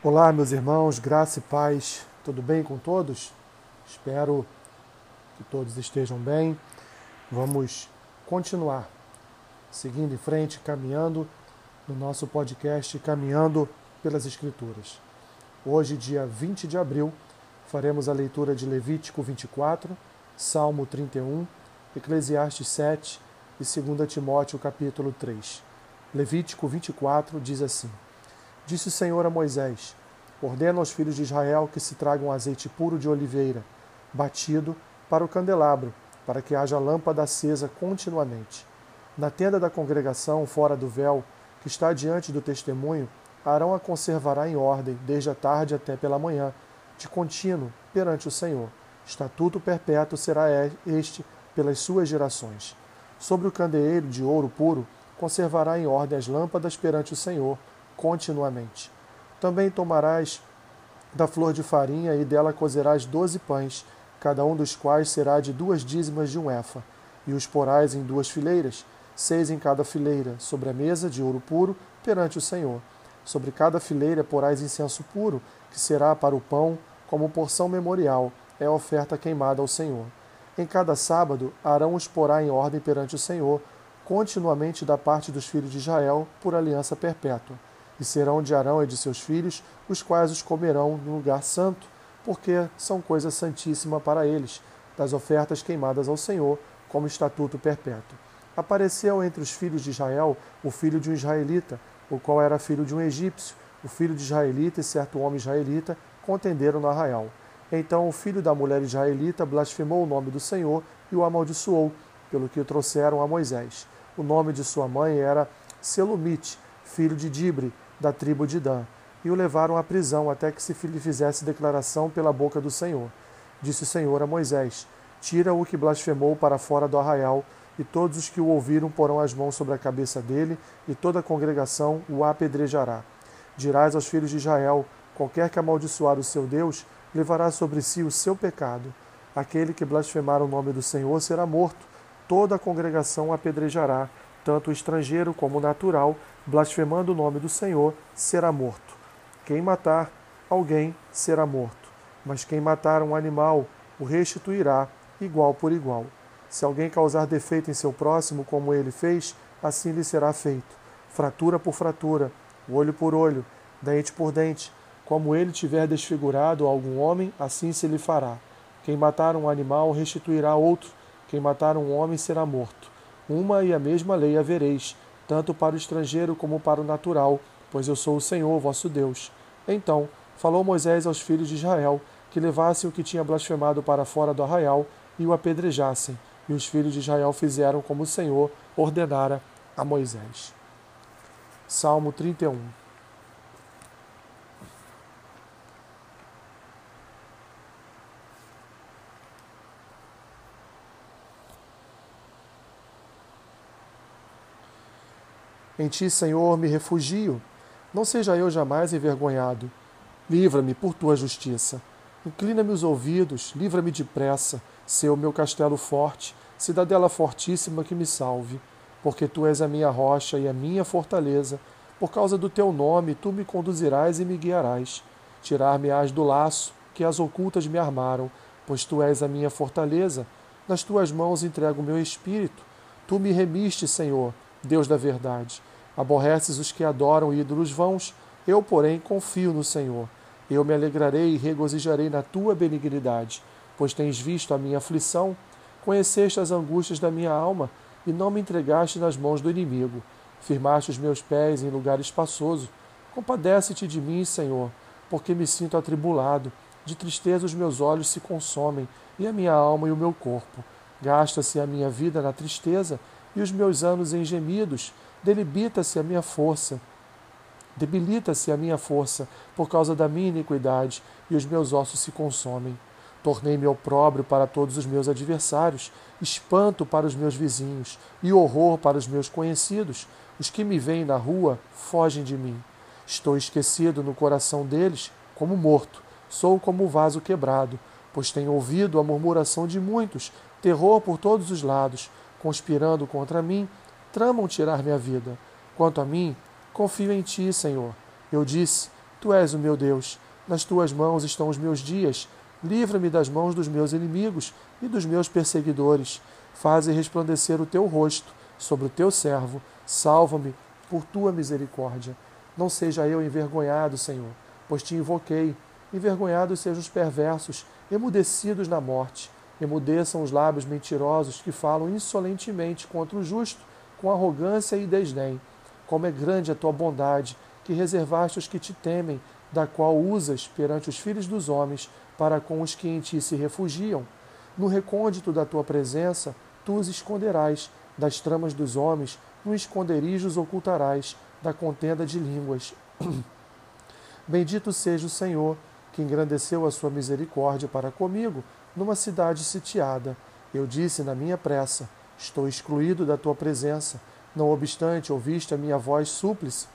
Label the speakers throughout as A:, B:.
A: Olá, meus irmãos, graça e paz, tudo bem com todos? Espero que todos estejam bem. Vamos continuar seguindo em frente, caminhando no nosso podcast Caminhando pelas Escrituras. Hoje, dia 20 de abril, faremos a leitura de Levítico 24, Salmo 31, Eclesiastes 7 e 2 Timóteo capítulo 3. Levítico 24 diz assim: Disse o Senhor a Moisés: Ordena aos filhos de Israel que se tragam azeite puro de oliveira, batido, para o candelabro, para que haja lâmpada acesa continuamente. Na tenda da congregação, fora do véu, que está diante do testemunho, Arão a conservará em ordem, desde a tarde até pela manhã, de contínuo, perante o Senhor. Estatuto perpétuo será este pelas suas gerações. Sobre o candeeiro de ouro puro, conservará em ordem as lâmpadas perante o Senhor, continuamente. Também tomarás da flor de farinha e dela cozerás doze pães, cada um dos quais será de duas dízimas de um efa, e os porás em duas fileiras, seis em cada fileira, sobre a mesa de ouro puro, perante o Senhor. Sobre cada fileira porás incenso puro, que será para o pão, como porção memorial, é a oferta queimada ao Senhor. Em cada sábado, Arão os porá em ordem perante o Senhor, continuamente da parte dos filhos de Israel, por aliança perpétua e serão de Arão e de seus filhos, os quais os comerão no lugar santo, porque são coisa santíssima para eles, das ofertas queimadas ao Senhor, como estatuto perpétuo. Apareceu entre os filhos de Israel o filho de um israelita, o qual era filho de um egípcio. O filho de israelita e certo homem israelita contenderam no arraial. Então o filho da mulher israelita blasfemou o nome do Senhor e o amaldiçoou, pelo que o trouxeram a Moisés. O nome de sua mãe era Selumite, filho de Dibre, da tribo de Dan, e o levaram à prisão até que se lhe fizesse declaração pela boca do Senhor. Disse o Senhor a Moisés: Tira o que blasfemou para fora do arraial, e todos os que o ouviram porão as mãos sobre a cabeça dele, e toda a congregação o apedrejará. Dirás aos filhos de Israel: Qualquer que amaldiçoar o seu Deus, levará sobre si o seu pecado. Aquele que blasfemar o nome do Senhor será morto. Toda a congregação apedrejará, tanto o estrangeiro como o natural, blasfemando o nome do Senhor, será morto. Quem matar alguém será morto, mas quem matar um animal o restituirá igual por igual. Se alguém causar defeito em seu próximo, como ele fez, assim lhe será feito. Fratura por fratura, olho por olho, dente por dente. Como ele tiver desfigurado algum homem, assim se lhe fará. Quem matar um animal restituirá outro, quem matar um homem será morto. Uma e a mesma lei havereis, tanto para o estrangeiro como para o natural, pois eu sou o Senhor vosso Deus. Então falou Moisés aos filhos de Israel que levassem o que tinha blasfemado para fora do arraial e o apedrejassem. E os filhos de Israel fizeram como o Senhor ordenara a Moisés. Salmo 31 Em ti, Senhor, me refugio. Não seja eu jamais envergonhado. Livra-me por tua justiça. Inclina-me os ouvidos, livra-me depressa. O meu castelo forte, cidadela fortíssima que me salve. Porque tu és a minha rocha e a minha fortaleza. Por causa do teu nome, tu me conduzirás e me guiarás. Tirar-me-ás do laço que as ocultas me armaram, pois tu és a minha fortaleza. Nas tuas mãos entrego o meu espírito. Tu me remiste, Senhor, Deus da verdade. Aborreces os que adoram ídolos vãos, eu, porém, confio no Senhor. Eu me alegrarei e regozijarei na tua benignidade, pois tens visto a minha aflição, conheceste as angústias da minha alma e não me entregaste nas mãos do inimigo. Firmaste os meus pés em lugar espaçoso. Compadece-te de mim, Senhor, porque me sinto atribulado. De tristeza os meus olhos se consomem, e a minha alma e o meu corpo. Gasta-se a minha vida na tristeza, e os meus anos em gemidos debilita-se a minha força. Debilita-se a minha força por causa da minha iniquidade, e os meus ossos se consomem. Tornei-me opróbrio para todos os meus adversários, espanto para os meus vizinhos e horror para os meus conhecidos. Os que me veem na rua fogem de mim. Estou esquecido no coração deles, como morto. Sou como o vaso quebrado, pois tenho ouvido a murmuração de muitos, terror por todos os lados, conspirando contra mim tramam tirar minha vida. Quanto a mim, confio em ti, Senhor. Eu disse: Tu és o meu Deus. Nas tuas mãos estão os meus dias. Livra-me das mãos dos meus inimigos e dos meus perseguidores. Faze resplandecer o teu rosto sobre o teu servo. Salva-me por tua misericórdia. Não seja eu envergonhado, Senhor, pois te invoquei. Envergonhados sejam os perversos, emudecidos na morte. Emudeçam os lábios mentirosos que falam insolentemente contra o justo, com arrogância e desdém. Como é grande a tua bondade, que reservaste os que te temem, da qual usas perante os filhos dos homens, para com os que em ti se refugiam. No recôndito da tua presença, tu os esconderás, das tramas dos homens, no esconderijo os ocultarás da contenda de línguas. Bendito seja o Senhor, que engrandeceu a sua misericórdia para comigo, numa cidade sitiada. Eu disse na minha pressa: Estou excluído da tua presença. Não obstante, ouviste a minha voz súplice,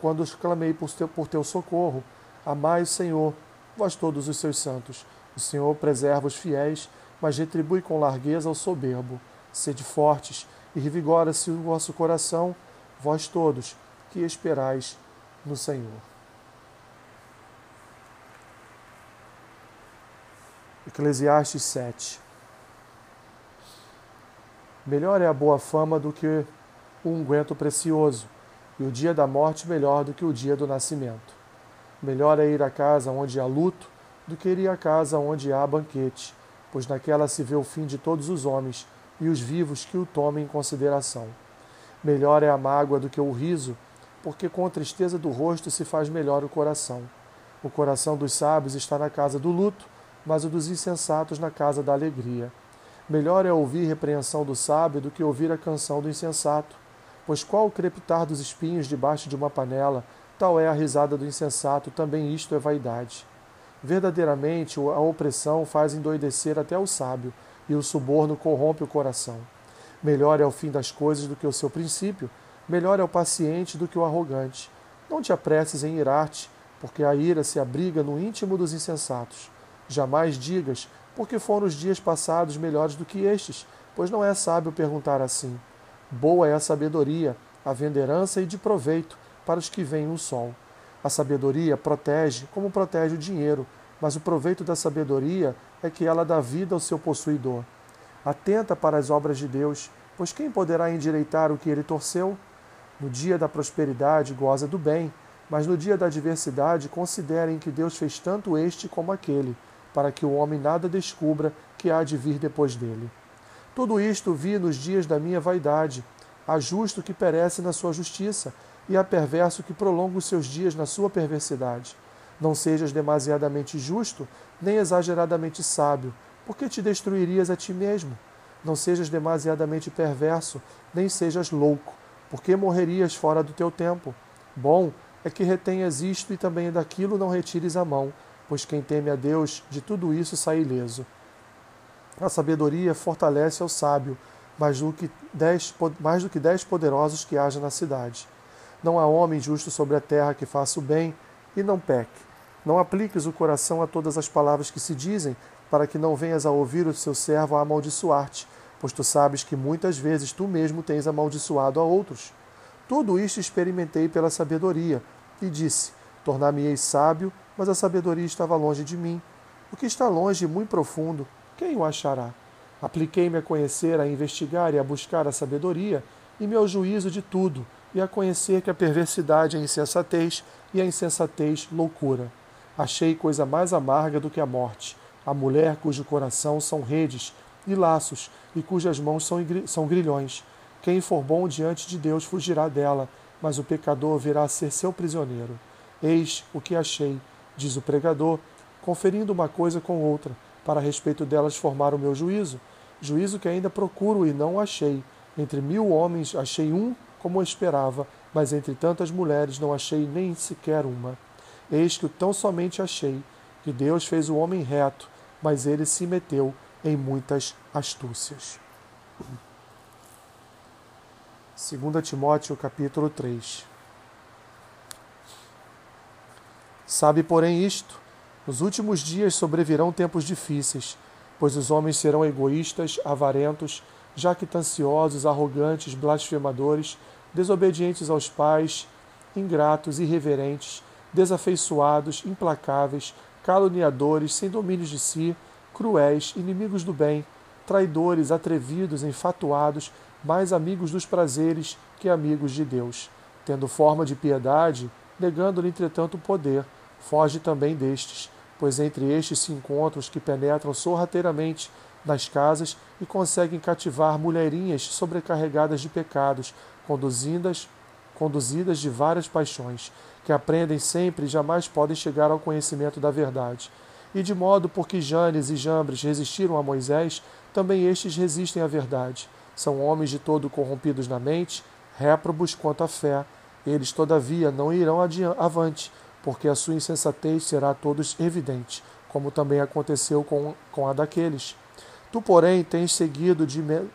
A: quando clamei por teu, por teu socorro. Amai o Senhor, vós todos os seus santos. O Senhor preserva os fiéis, mas retribui com largueza ao soberbo. Sede fortes e revigora-se o vosso coração, vós todos que esperais no Senhor. Eclesiastes 7 Melhor é a boa fama do que o unguento precioso, e o dia da morte melhor do que o dia do nascimento. Melhor é ir à casa onde há luto do que ir à casa onde há banquete, pois naquela se vê o fim de todos os homens e os vivos que o tomem em consideração. Melhor é a mágoa do que o riso, porque com a tristeza do rosto se faz melhor o coração. O coração dos sábios está na casa do luto, mas o dos insensatos na casa da alegria. Melhor é ouvir repreensão do sábio do que ouvir a canção do insensato. Pois qual o crepitar dos espinhos debaixo de uma panela, tal é a risada do insensato, também isto é vaidade. Verdadeiramente, a opressão faz endoidecer até o sábio, e o suborno corrompe o coração. Melhor é o fim das coisas do que o seu princípio, melhor é o paciente do que o arrogante. Não te apresses em irar-te, porque a ira se abriga no íntimo dos insensatos. Jamais digas, porque foram os dias passados melhores do que estes, pois não é sábio perguntar assim. Boa é a sabedoria, havendo herança e de proveito para os que veem o sol. A sabedoria protege como protege o dinheiro, mas o proveito da sabedoria é que ela dá vida ao seu possuidor. Atenta para as obras de Deus, pois quem poderá endireitar o que ele torceu? No dia da prosperidade goza do bem, mas no dia da adversidade considerem que Deus fez tanto este como aquele para que o homem nada descubra que há de vir depois dele. Tudo isto vi nos dias da minha vaidade. Há justo que perece na sua justiça, e há perverso que prolonga os seus dias na sua perversidade. Não sejas demasiadamente justo, nem exageradamente sábio, porque te destruirias a ti mesmo. Não sejas demasiadamente perverso, nem sejas louco, porque morrerias fora do teu tempo. Bom é que retenhas isto e também daquilo não retires a mão, pois quem teme a Deus de tudo isso sai ileso. A sabedoria fortalece ao sábio, mais do que dez, mais do que dez poderosos que haja na cidade. Não há homem justo sobre a terra que faça o bem e não peque. Não apliques o coração a todas as palavras que se dizem, para que não venhas a ouvir o seu servo a amaldiçoar-te, pois tu sabes que muitas vezes tu mesmo tens amaldiçoado a outros. Tudo isto experimentei pela sabedoria, e disse: Tornar-me-ei sábio mas a sabedoria estava longe de mim. O que está longe e muito profundo, quem o achará? Apliquei-me a conhecer, a investigar e a buscar a sabedoria, e meu juízo de tudo, e a conhecer que a perversidade é insensatez e a insensatez loucura. Achei coisa mais amarga do que a morte, a mulher cujo coração são redes e laços, e cujas mãos são, são grilhões. Quem for bom diante de Deus fugirá dela, mas o pecador virá a ser seu prisioneiro. Eis o que achei, diz o pregador, conferindo uma coisa com outra, para respeito delas formar o meu juízo, juízo que ainda procuro e não achei. Entre mil homens achei um como esperava, mas entre tantas mulheres não achei nem sequer uma. Eis que tão somente achei que Deus fez o homem reto, mas ele se meteu em muitas astúcias. 2 Timóteo capítulo 3 Sabe, porém, isto: nos últimos dias sobrevirão tempos difíceis, pois os homens serão egoístas, avarentos, jactanciosos, arrogantes, blasfemadores, desobedientes aos pais, ingratos, irreverentes, desafeiçoados, implacáveis, caluniadores, sem domínios de si, cruéis, inimigos do bem, traidores, atrevidos, enfatuados, mais amigos dos prazeres que amigos de Deus. Tendo forma de piedade, negando-lhe, entretanto, o poder, foge também destes, pois entre estes se encontram os que penetram sorrateiramente nas casas e conseguem cativar mulherinhas sobrecarregadas de pecados, conduzidas, conduzidas de várias paixões, que aprendem sempre e jamais podem chegar ao conhecimento da verdade. E de modo porque Janes e Jambres resistiram a Moisés, também estes resistem à verdade. São homens de todo corrompidos na mente, réprobos quanto à fé. Eles, todavia, não irão avante, porque a sua insensatez será a todos evidente, como também aconteceu com, com a daqueles. Tu, porém, tens seguido de, me,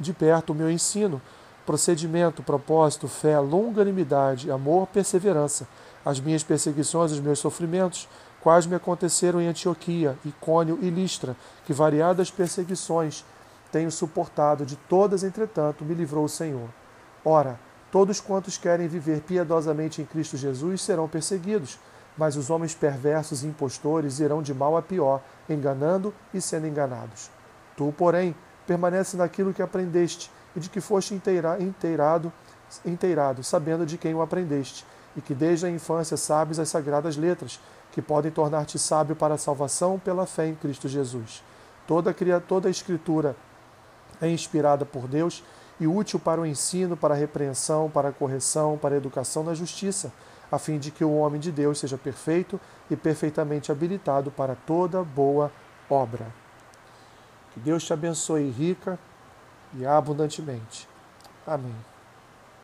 A: de perto o meu ensino, procedimento, propósito, fé, longanimidade, amor, perseverança, as minhas perseguições, os meus sofrimentos, quais me aconteceram em Antioquia, Icônio e Listra, que variadas perseguições tenho suportado, de todas, entretanto, me livrou o Senhor. Ora, todos quantos querem viver piedosamente em Cristo Jesus serão perseguidos, mas os homens perversos e impostores irão de mal a pior, enganando e sendo enganados. Tu, porém, permanece naquilo que aprendeste e de que foste inteira, inteirado, inteirado, sabendo de quem o aprendeste, e que desde a infância sabes as sagradas letras, que podem tornar-te sábio para a salvação pela fé em Cristo Jesus. Toda, toda a Escritura é inspirada por Deus e útil para o ensino, para a repreensão, para a correção, para a educação na justiça, a fim de que o homem de Deus seja perfeito e perfeitamente habilitado para toda boa obra. Que Deus te abençoe rica e abundantemente. Amém.